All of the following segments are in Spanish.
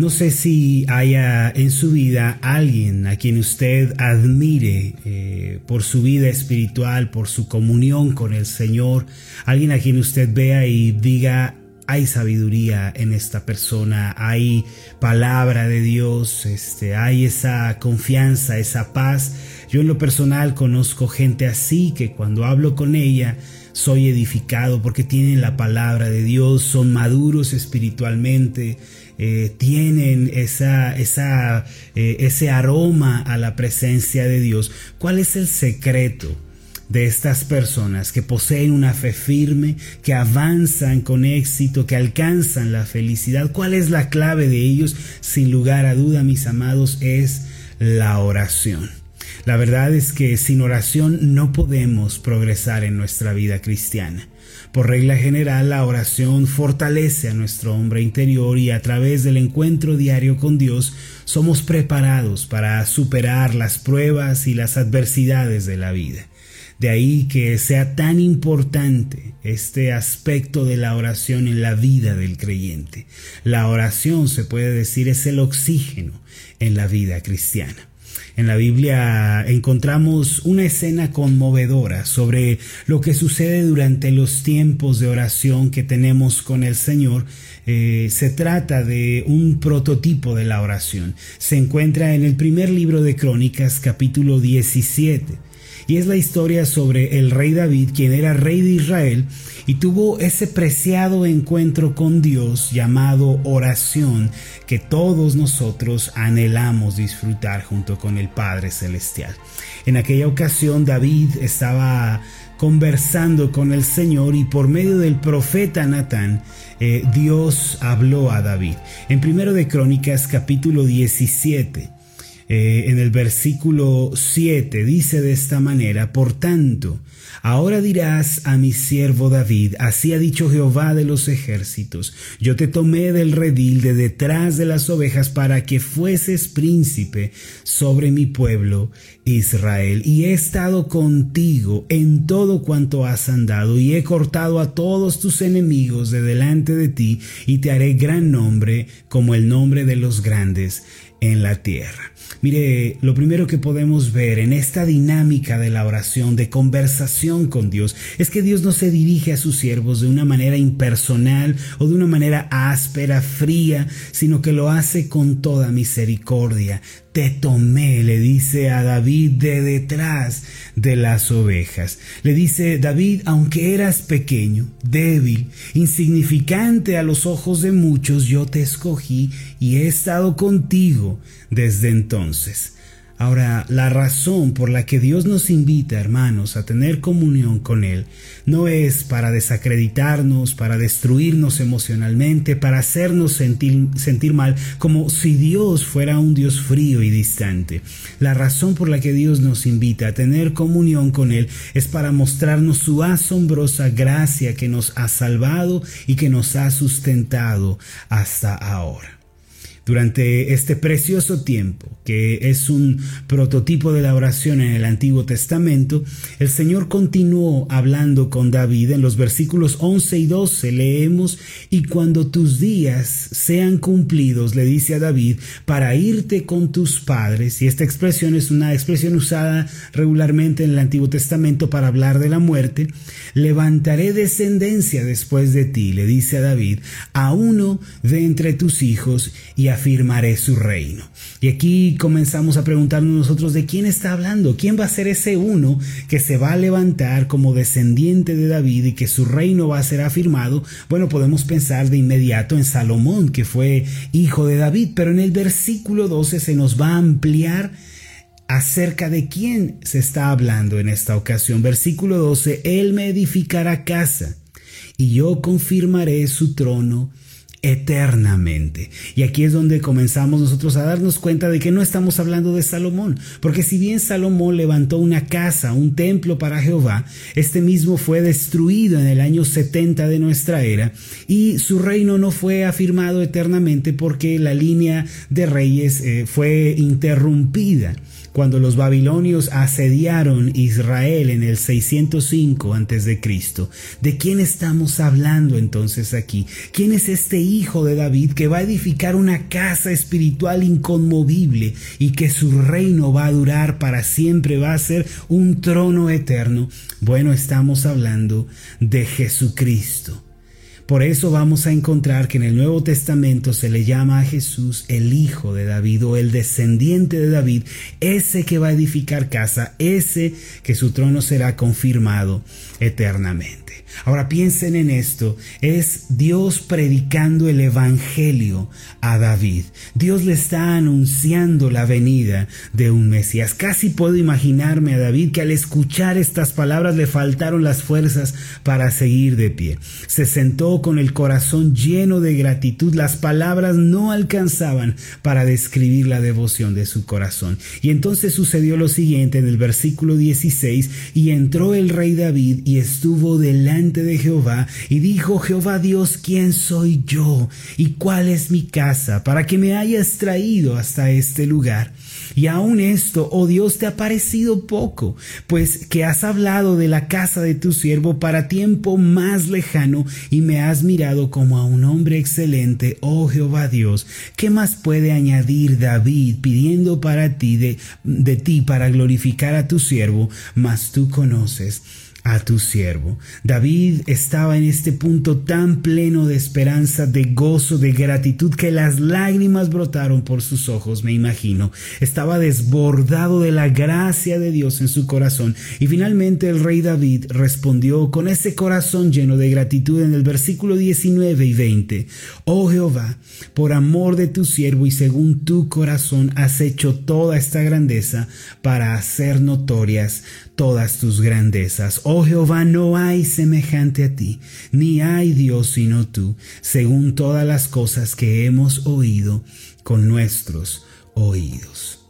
No sé si haya en su vida alguien a quien usted admire eh, por su vida espiritual, por su comunión con el Señor, alguien a quien usted vea y diga, hay sabiduría en esta persona, hay palabra de Dios, este, hay esa confianza, esa paz. Yo en lo personal conozco gente así que cuando hablo con ella, soy edificado porque tienen la palabra de Dios, son maduros espiritualmente, eh, tienen esa, esa, eh, ese aroma a la presencia de Dios. ¿Cuál es el secreto? de estas personas que poseen una fe firme, que avanzan con éxito, que alcanzan la felicidad. ¿Cuál es la clave de ellos? Sin lugar a duda, mis amados, es la oración. La verdad es que sin oración no podemos progresar en nuestra vida cristiana. Por regla general, la oración fortalece a nuestro hombre interior y a través del encuentro diario con Dios somos preparados para superar las pruebas y las adversidades de la vida. De ahí que sea tan importante este aspecto de la oración en la vida del creyente. La oración, se puede decir, es el oxígeno en la vida cristiana. En la Biblia encontramos una escena conmovedora sobre lo que sucede durante los tiempos de oración que tenemos con el Señor. Eh, se trata de un prototipo de la oración. Se encuentra en el primer libro de Crónicas, capítulo 17 y es la historia sobre el rey David, quien era rey de Israel y tuvo ese preciado encuentro con Dios llamado oración que todos nosotros anhelamos disfrutar junto con el Padre Celestial. En aquella ocasión David estaba conversando con el Señor y por medio del profeta Natán, eh, Dios habló a David. En primero de Crónicas capítulo 17 eh, en el versículo 7 dice de esta manera, por tanto, ahora dirás a mi siervo David, así ha dicho Jehová de los ejércitos, yo te tomé del redil de detrás de las ovejas para que fueses príncipe sobre mi pueblo Israel, y he estado contigo en todo cuanto has andado, y he cortado a todos tus enemigos de delante de ti, y te haré gran nombre como el nombre de los grandes en la tierra. Mire, lo primero que podemos ver en esta dinámica de la oración, de conversación con Dios, es que Dios no se dirige a sus siervos de una manera impersonal o de una manera áspera, fría, sino que lo hace con toda misericordia, te tomé, le dice a David de detrás de las ovejas. Le dice, David, aunque eras pequeño, débil, insignificante a los ojos de muchos, yo te escogí y he estado contigo desde entonces. Ahora, la razón por la que Dios nos invita, hermanos, a tener comunión con Él, no es para desacreditarnos, para destruirnos emocionalmente, para hacernos sentir, sentir, mal, como si Dios fuera un Dios frío y distante. La razón por la que Dios nos invita a tener comunión con Él es para mostrarnos su asombrosa gracia que nos ha salvado y que nos ha sustentado hasta ahora durante este precioso tiempo, que es un prototipo de la oración en el Antiguo Testamento, el Señor continuó hablando con David. En los versículos 11 y 12 leemos, y cuando tus días sean cumplidos, le dice a David, para irte con tus padres, y esta expresión es una expresión usada regularmente en el Antiguo Testamento para hablar de la muerte, levantaré descendencia después de ti, le dice a David, a uno de entre tus hijos, y a afirmaré su reino. Y aquí comenzamos a preguntarnos nosotros de quién está hablando, quién va a ser ese uno que se va a levantar como descendiente de David y que su reino va a ser afirmado. Bueno, podemos pensar de inmediato en Salomón, que fue hijo de David, pero en el versículo 12 se nos va a ampliar acerca de quién se está hablando en esta ocasión. Versículo 12, Él me edificará casa y yo confirmaré su trono eternamente. Y aquí es donde comenzamos nosotros a darnos cuenta de que no estamos hablando de Salomón, porque si bien Salomón levantó una casa, un templo para Jehová, este mismo fue destruido en el año 70 de nuestra era y su reino no fue afirmado eternamente porque la línea de reyes eh, fue interrumpida cuando los babilonios asediaron Israel en el 605 a.C. ¿De quién estamos hablando entonces aquí? ¿Quién es este hijo de David que va a edificar una casa espiritual inconmovible y que su reino va a durar para siempre, va a ser un trono eterno. Bueno, estamos hablando de Jesucristo. Por eso vamos a encontrar que en el Nuevo Testamento se le llama a Jesús el Hijo de David o el descendiente de David, ese que va a edificar casa, ese que su trono será confirmado eternamente. Ahora piensen en esto, es Dios predicando el Evangelio a David. Dios le está anunciando la venida de un Mesías. Casi puedo imaginarme a David que al escuchar estas palabras le faltaron las fuerzas para seguir de pie. Se sentó con el corazón lleno de gratitud. Las palabras no alcanzaban para describir la devoción de su corazón. Y entonces sucedió lo siguiente en el versículo 16, y entró el rey David y estuvo delante de Jehová, y dijo Jehová Dios, ¿quién soy yo? ¿Y cuál es mi casa para que me hayas traído hasta este lugar? Y aun esto, oh Dios, te ha parecido poco, pues que has hablado de la casa de tu siervo para tiempo más lejano y me has mirado como a un hombre excelente, oh Jehová Dios. ¿Qué más puede añadir David pidiendo para ti de, de ti para glorificar a tu siervo? Mas tú conoces a tu siervo. David estaba en este punto tan pleno de esperanza, de gozo, de gratitud, que las lágrimas brotaron por sus ojos, me imagino. Estaba desbordado de la gracia de Dios en su corazón. Y finalmente el rey David respondió con ese corazón lleno de gratitud en el versículo 19 y 20. Oh Jehová, por amor de tu siervo y según tu corazón has hecho toda esta grandeza para hacer notorias todas tus grandezas. Oh Jehová, no hay semejante a ti, ni hay Dios sino tú, según todas las cosas que hemos oído con nuestros oídos.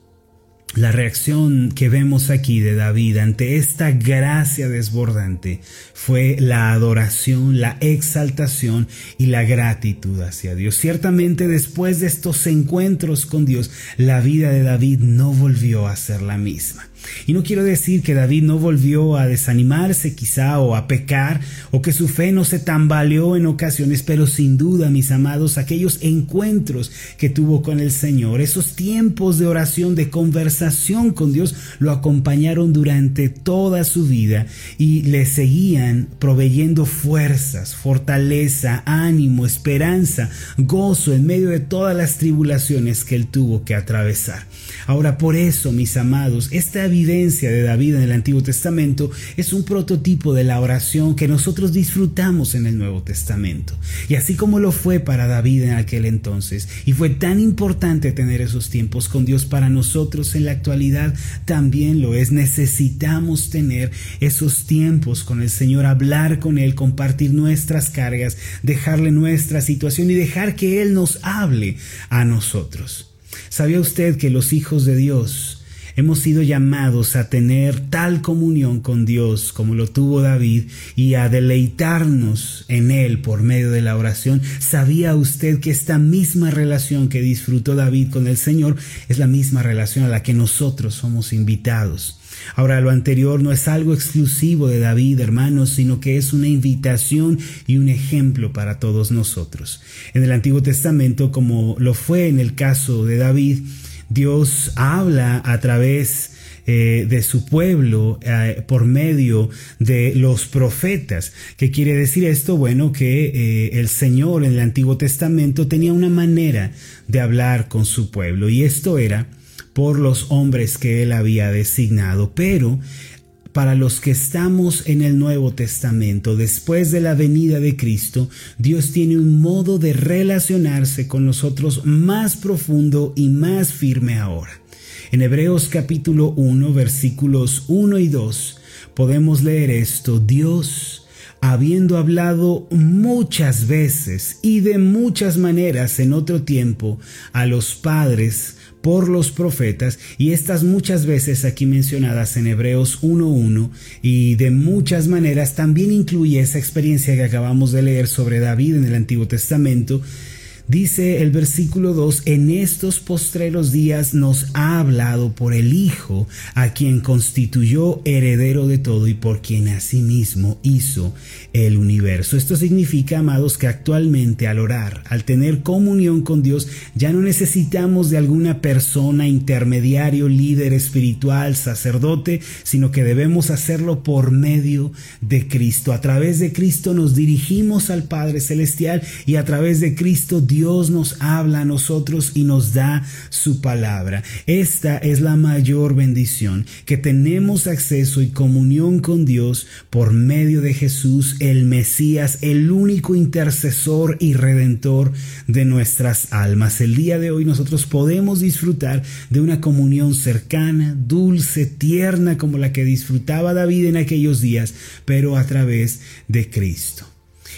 La reacción que vemos aquí de David ante esta gracia desbordante fue la adoración, la exaltación y la gratitud hacia Dios. Ciertamente después de estos encuentros con Dios, la vida de David no volvió a ser la misma. Y no quiero decir que David no volvió a desanimarse quizá o a pecar o que su fe no se tambaleó en ocasiones, pero sin duda, mis amados, aquellos encuentros que tuvo con el Señor, esos tiempos de oración, de conversación con Dios, lo acompañaron durante toda su vida y le seguían proveyendo fuerzas, fortaleza, ánimo, esperanza, gozo en medio de todas las tribulaciones que él tuvo que atravesar. Ahora, por eso, mis amados, esta evidencia de David en el Antiguo Testamento es un prototipo de la oración que nosotros disfrutamos en el Nuevo Testamento. Y así como lo fue para David en aquel entonces, y fue tan importante tener esos tiempos con Dios para nosotros en la actualidad, también lo es. Necesitamos tener esos tiempos con el Señor, hablar con Él, compartir nuestras cargas, dejarle nuestra situación y dejar que Él nos hable a nosotros. ¿Sabía usted que los hijos de Dios hemos sido llamados a tener tal comunión con Dios como lo tuvo David y a deleitarnos en Él por medio de la oración? ¿Sabía usted que esta misma relación que disfrutó David con el Señor es la misma relación a la que nosotros somos invitados? Ahora, lo anterior no es algo exclusivo de David, hermanos, sino que es una invitación y un ejemplo para todos nosotros. En el Antiguo Testamento, como lo fue en el caso de David, Dios habla a través eh, de su pueblo eh, por medio de los profetas. ¿Qué quiere decir esto? Bueno, que eh, el Señor en el Antiguo Testamento tenía una manera de hablar con su pueblo y esto era por los hombres que él había designado, pero para los que estamos en el Nuevo Testamento, después de la venida de Cristo, Dios tiene un modo de relacionarse con nosotros más profundo y más firme ahora. En Hebreos capítulo 1, versículos 1 y 2, podemos leer esto, Dios, habiendo hablado muchas veces y de muchas maneras en otro tiempo a los padres, por los profetas y estas muchas veces aquí mencionadas en Hebreos 1.1 y de muchas maneras también incluye esa experiencia que acabamos de leer sobre David en el Antiguo Testamento Dice el versículo 2, en estos postreros días nos ha hablado por el Hijo, a quien constituyó heredero de todo y por quien asimismo hizo el universo. Esto significa, amados, que actualmente al orar, al tener comunión con Dios, ya no necesitamos de alguna persona, intermediario, líder espiritual, sacerdote, sino que debemos hacerlo por medio de Cristo. A través de Cristo nos dirigimos al Padre Celestial y a través de Cristo Dios Dios nos habla a nosotros y nos da su palabra. Esta es la mayor bendición, que tenemos acceso y comunión con Dios por medio de Jesús, el Mesías, el único intercesor y redentor de nuestras almas. El día de hoy nosotros podemos disfrutar de una comunión cercana, dulce, tierna, como la que disfrutaba David en aquellos días, pero a través de Cristo.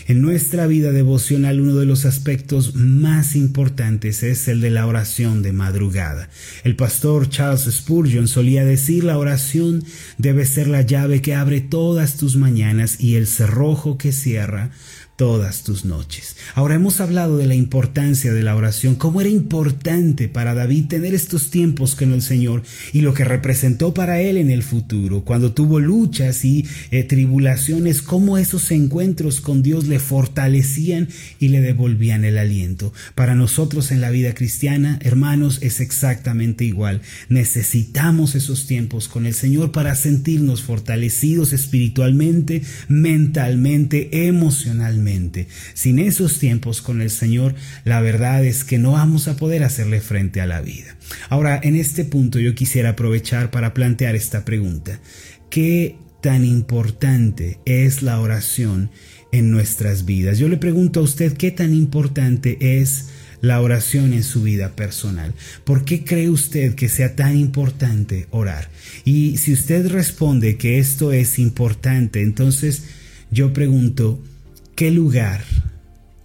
En nuestra vida devocional uno de los aspectos más importantes es el de la oración de madrugada. El pastor Charles Spurgeon solía decir la oración debe ser la llave que abre todas tus mañanas y el cerrojo que cierra todas tus noches. Ahora hemos hablado de la importancia de la oración, cómo era importante para David tener estos tiempos con el Señor y lo que representó para él en el futuro, cuando tuvo luchas y eh, tribulaciones, cómo esos encuentros con Dios le fortalecían y le devolvían el aliento. Para nosotros en la vida cristiana, hermanos, es exactamente igual. Necesitamos esos tiempos con el Señor para sentirnos fortalecidos espiritualmente, mentalmente, emocionalmente sin esos tiempos con el Señor, la verdad es que no vamos a poder hacerle frente a la vida. Ahora, en este punto yo quisiera aprovechar para plantear esta pregunta. ¿Qué tan importante es la oración en nuestras vidas? Yo le pregunto a usted qué tan importante es la oración en su vida personal. ¿Por qué cree usted que sea tan importante orar? Y si usted responde que esto es importante, entonces yo pregunto, ¿Qué lugar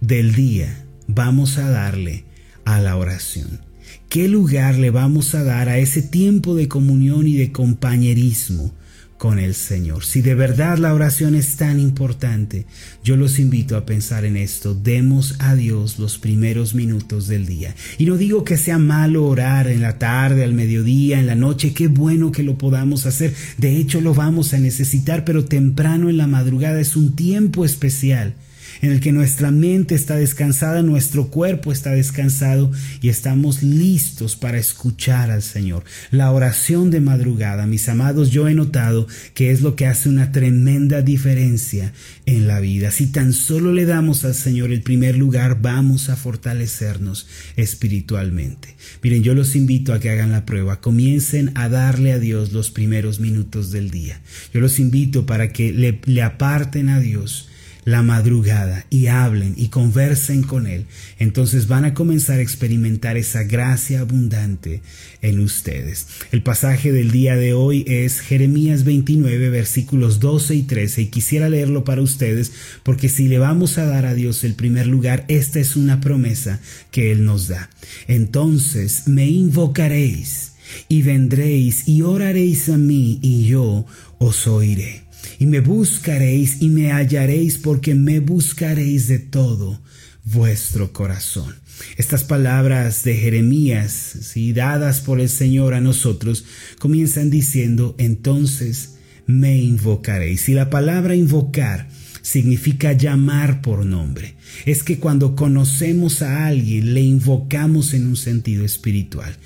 del día vamos a darle a la oración? ¿Qué lugar le vamos a dar a ese tiempo de comunión y de compañerismo con el Señor? Si de verdad la oración es tan importante, yo los invito a pensar en esto. Demos a Dios los primeros minutos del día. Y no digo que sea malo orar en la tarde, al mediodía, en la noche. Qué bueno que lo podamos hacer. De hecho, lo vamos a necesitar, pero temprano en la madrugada es un tiempo especial en el que nuestra mente está descansada, nuestro cuerpo está descansado y estamos listos para escuchar al Señor. La oración de madrugada, mis amados, yo he notado que es lo que hace una tremenda diferencia en la vida. Si tan solo le damos al Señor el primer lugar, vamos a fortalecernos espiritualmente. Miren, yo los invito a que hagan la prueba, comiencen a darle a Dios los primeros minutos del día. Yo los invito para que le, le aparten a Dios la madrugada y hablen y conversen con Él, entonces van a comenzar a experimentar esa gracia abundante en ustedes. El pasaje del día de hoy es Jeremías 29 versículos 12 y 13 y quisiera leerlo para ustedes porque si le vamos a dar a Dios el primer lugar, esta es una promesa que Él nos da. Entonces me invocaréis y vendréis y oraréis a mí y yo os oiré y me buscaréis y me hallaréis porque me buscaréis de todo vuestro corazón. Estas palabras de Jeremías, si dadas por el Señor a nosotros, comienzan diciendo, entonces me invocaréis. Y la palabra invocar significa llamar por nombre. Es que cuando conocemos a alguien, le invocamos en un sentido espiritual.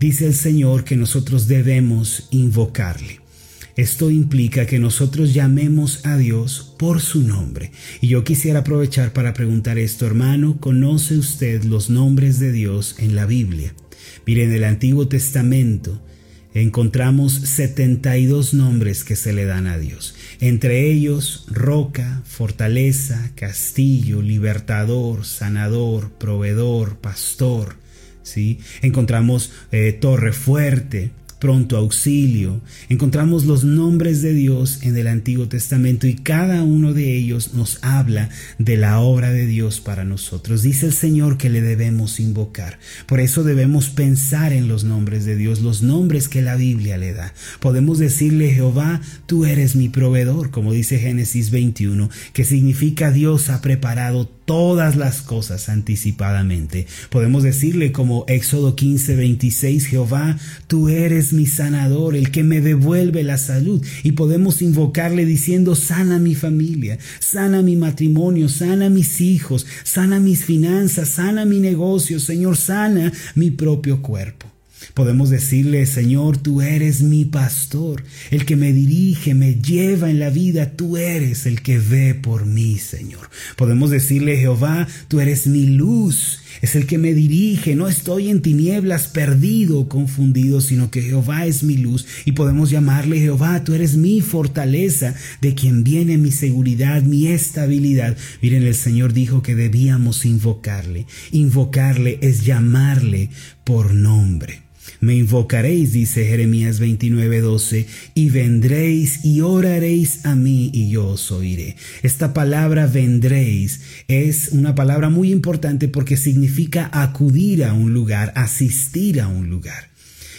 Dice el Señor que nosotros debemos invocarle. Esto implica que nosotros llamemos a Dios por su nombre. Y yo quisiera aprovechar para preguntar esto, hermano, ¿conoce usted los nombres de Dios en la Biblia? Mire, en el Antiguo Testamento encontramos 72 nombres que se le dan a Dios. Entre ellos, roca, fortaleza, castillo, libertador, sanador, proveedor, pastor. ¿sí? Encontramos eh, torre fuerte, pronto auxilio. Encontramos los nombres de Dios en el Antiguo Testamento y cada uno de ellos nos habla de la obra de Dios para nosotros. Dice el Señor que le debemos invocar. Por eso debemos pensar en los nombres de Dios, los nombres que la Biblia le da. Podemos decirle, Jehová, tú eres mi proveedor, como dice Génesis 21, que significa Dios ha preparado todas las cosas anticipadamente. Podemos decirle como Éxodo 15, 26, Jehová, tú eres mi sanador, el que me devuelve la salud. Y podemos invocarle diciendo, sana mi familia, sana mi matrimonio, sana mis hijos, sana mis finanzas, sana mi negocio, Señor, sana mi propio cuerpo. Podemos decirle, Señor, tú eres mi pastor, el que me dirige, me lleva en la vida, tú eres el que ve por mí, Señor. Podemos decirle, Jehová, tú eres mi luz, es el que me dirige, no estoy en tinieblas perdido, confundido, sino que Jehová es mi luz y podemos llamarle Jehová, tú eres mi fortaleza, de quien viene mi seguridad, mi estabilidad. Miren, el Señor dijo que debíamos invocarle. Invocarle es llamarle por nombre. Me invocaréis, dice Jeremías 29:12, y vendréis y oraréis a mí y yo os oiré. Esta palabra vendréis es una palabra muy importante porque significa acudir a un lugar, asistir a un lugar.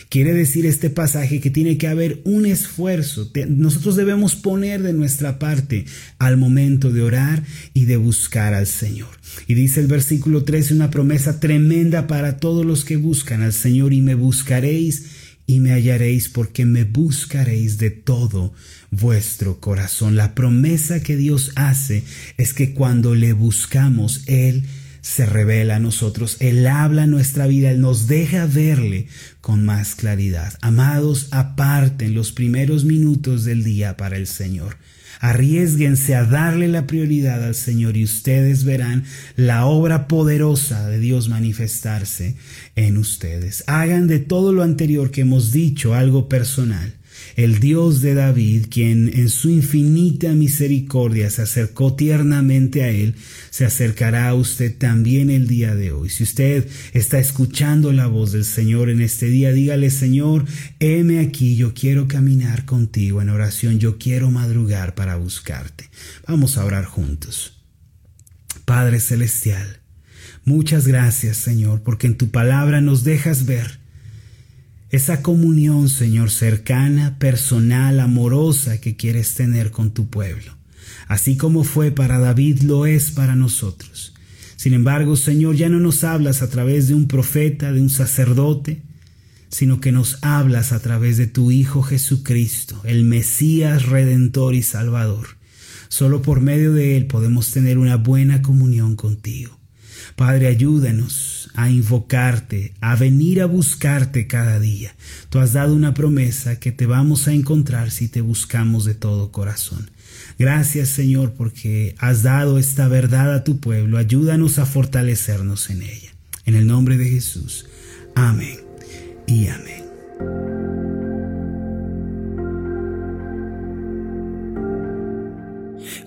Quiere decir este pasaje que tiene que haber un esfuerzo. Nosotros debemos poner de nuestra parte al momento de orar y de buscar al Señor. Y dice el versículo 13 una promesa tremenda para todos los que buscan al Señor y me buscaréis y me hallaréis porque me buscaréis de todo vuestro corazón. La promesa que Dios hace es que cuando le buscamos, Él se revela a nosotros, Él habla nuestra vida, Él nos deja verle con más claridad. Amados, aparten los primeros minutos del día para el Señor. Arriesguense a darle la prioridad al Señor y ustedes verán la obra poderosa de Dios manifestarse en ustedes. Hagan de todo lo anterior que hemos dicho algo personal el Dios de David, quien en su infinita misericordia se acercó tiernamente a él, se acercará a usted también el día de hoy. Si usted está escuchando la voz del Señor en este día, dígale, Señor, heme aquí, yo quiero caminar contigo en oración, yo quiero madrugar para buscarte. Vamos a orar juntos. Padre Celestial, muchas gracias, Señor, porque en tu palabra nos dejas ver esa comunión, Señor, cercana, personal, amorosa que quieres tener con tu pueblo. Así como fue para David, lo es para nosotros. Sin embargo, Señor, ya no nos hablas a través de un profeta, de un sacerdote, sino que nos hablas a través de tu Hijo Jesucristo, el Mesías Redentor y Salvador. Solo por medio de Él podemos tener una buena comunión contigo. Padre, ayúdanos a invocarte, a venir a buscarte cada día. Tú has dado una promesa que te vamos a encontrar si te buscamos de todo corazón. Gracias Señor porque has dado esta verdad a tu pueblo. Ayúdanos a fortalecernos en ella. En el nombre de Jesús. Amén y amén.